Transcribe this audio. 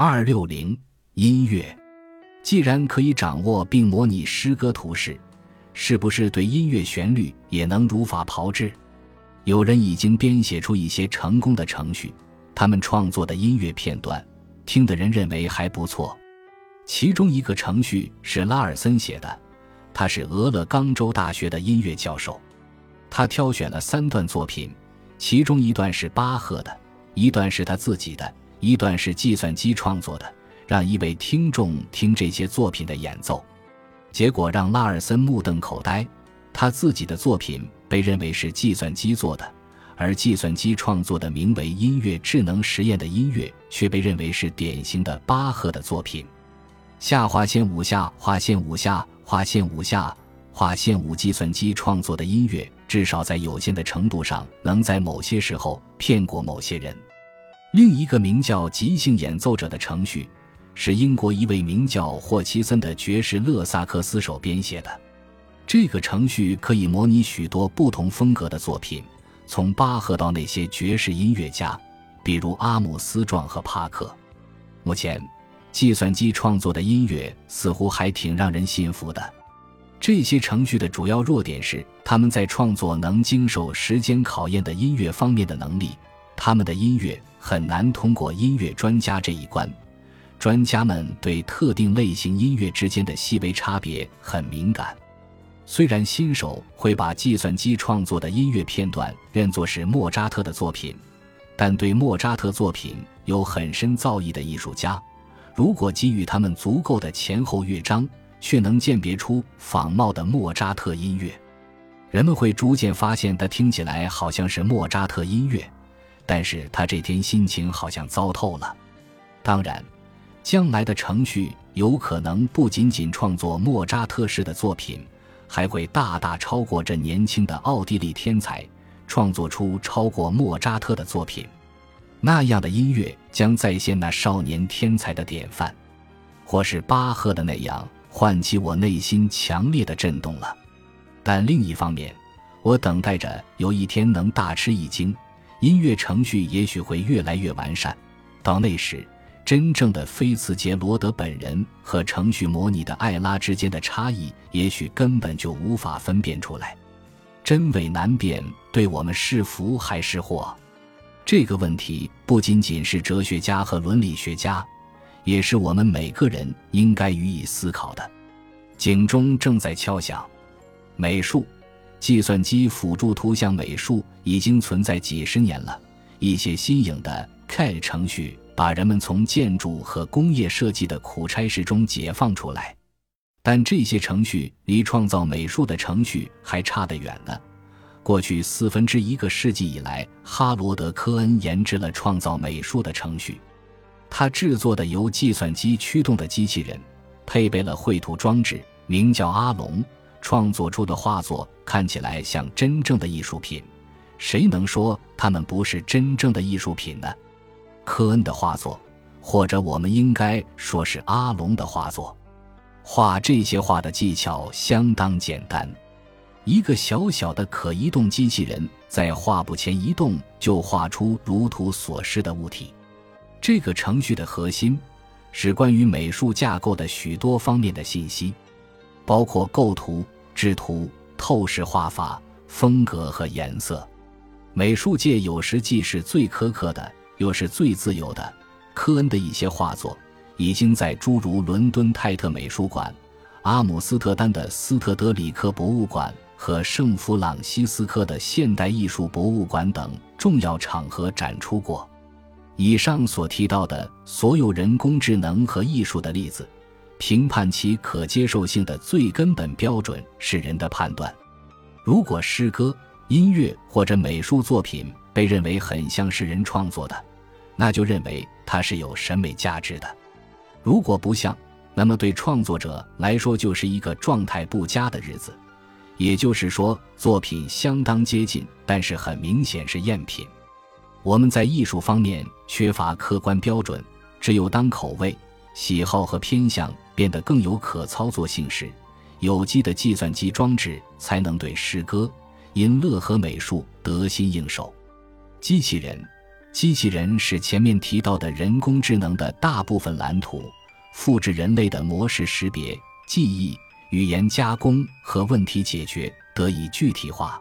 二六零音乐，既然可以掌握并模拟诗歌图式，是不是对音乐旋律也能如法炮制？有人已经编写出一些成功的程序，他们创作的音乐片段，听的人认为还不错。其中一个程序是拉尔森写的，他是俄勒冈州大学的音乐教授，他挑选了三段作品，其中一段是巴赫的，一段是他自己的。一段是计算机创作的，让一位听众听这些作品的演奏，结果让拉尔森目瞪口呆。他自己的作品被认为是计算机做的，而计算机创作的名为“音乐智能实验”的音乐却被认为是典型的巴赫的作品。下划线五下划线五下划线五下划线五，计算机创作的音乐至少在有限的程度上能在某些时候骗过某些人。另一个名叫“即兴演奏者”的程序，是英国一位名叫霍奇森的爵士勒萨克斯手编写的。这个程序可以模拟许多不同风格的作品，从巴赫到那些爵士音乐家，比如阿姆斯壮和帕克。目前，计算机创作的音乐似乎还挺让人信服的。这些程序的主要弱点是他们在创作能经受时间考验的音乐方面的能力。他们的音乐很难通过音乐专家这一关，专家们对特定类型音乐之间的细微差别很敏感。虽然新手会把计算机创作的音乐片段认作是莫扎特的作品，但对莫扎特作品有很深造诣的艺术家，如果给予他们足够的前后乐章，却能鉴别出仿冒的莫扎特音乐，人们会逐渐发现它听起来好像是莫扎特音乐。但是他这天心情好像糟透了。当然，将来的程序有可能不仅仅创作莫扎特式的作品，还会大大超过这年轻的奥地利天才，创作出超过莫扎特的作品。那样的音乐将再现那少年天才的典范，或是巴赫的那样，唤起我内心强烈的震动了。但另一方面，我等待着有一天能大吃一惊。音乐程序也许会越来越完善，到那时，真正的菲茨杰罗德本人和程序模拟的艾拉之间的差异，也许根本就无法分辨出来。真伪难辨，对我们是福还是祸？这个问题不仅仅是哲学家和伦理学家，也是我们每个人应该予以思考的。警钟正在敲响，美术。计算机辅助图像美术已经存在几十年了。一些新颖的 CAD 程序把人们从建筑和工业设计的苦差事中解放出来，但这些程序离创造美术的程序还差得远呢。过去四分之一个世纪以来，哈罗德·科恩研制了创造美术的程序。他制作的由计算机驱动的机器人，配备了绘图装置，名叫阿龙。创作出的画作看起来像真正的艺术品，谁能说他们不是真正的艺术品呢？科恩的画作，或者我们应该说是阿龙的画作，画这些画的技巧相当简单。一个小小的可移动机器人在画布前移动，就画出如图所示的物体。这个程序的核心是关于美术架构的许多方面的信息。包括构图、制图、透视画法、风格和颜色。美术界有时既是最苛刻的，又是最自由的。科恩的一些画作已经在诸如伦敦泰特美术馆、阿姆斯特丹的斯特德里克博物馆和圣弗朗西斯科的现代艺术博物馆等重要场合展出过。以上所提到的所有人工智能和艺术的例子。评判其可接受性的最根本标准是人的判断。如果诗歌、音乐或者美术作品被认为很像是人创作的，那就认为它是有审美价值的；如果不像，那么对创作者来说就是一个状态不佳的日子。也就是说，作品相当接近，但是很明显是赝品。我们在艺术方面缺乏客观标准，只有当口味。喜好和偏向变得更有可操作性时，有机的计算机装置才能对诗歌、音乐和美术得心应手。机器人、机器人是前面提到的人工智能的大部分蓝图复制人类的模式识别、记忆、语言加工和问题解决得以具体化。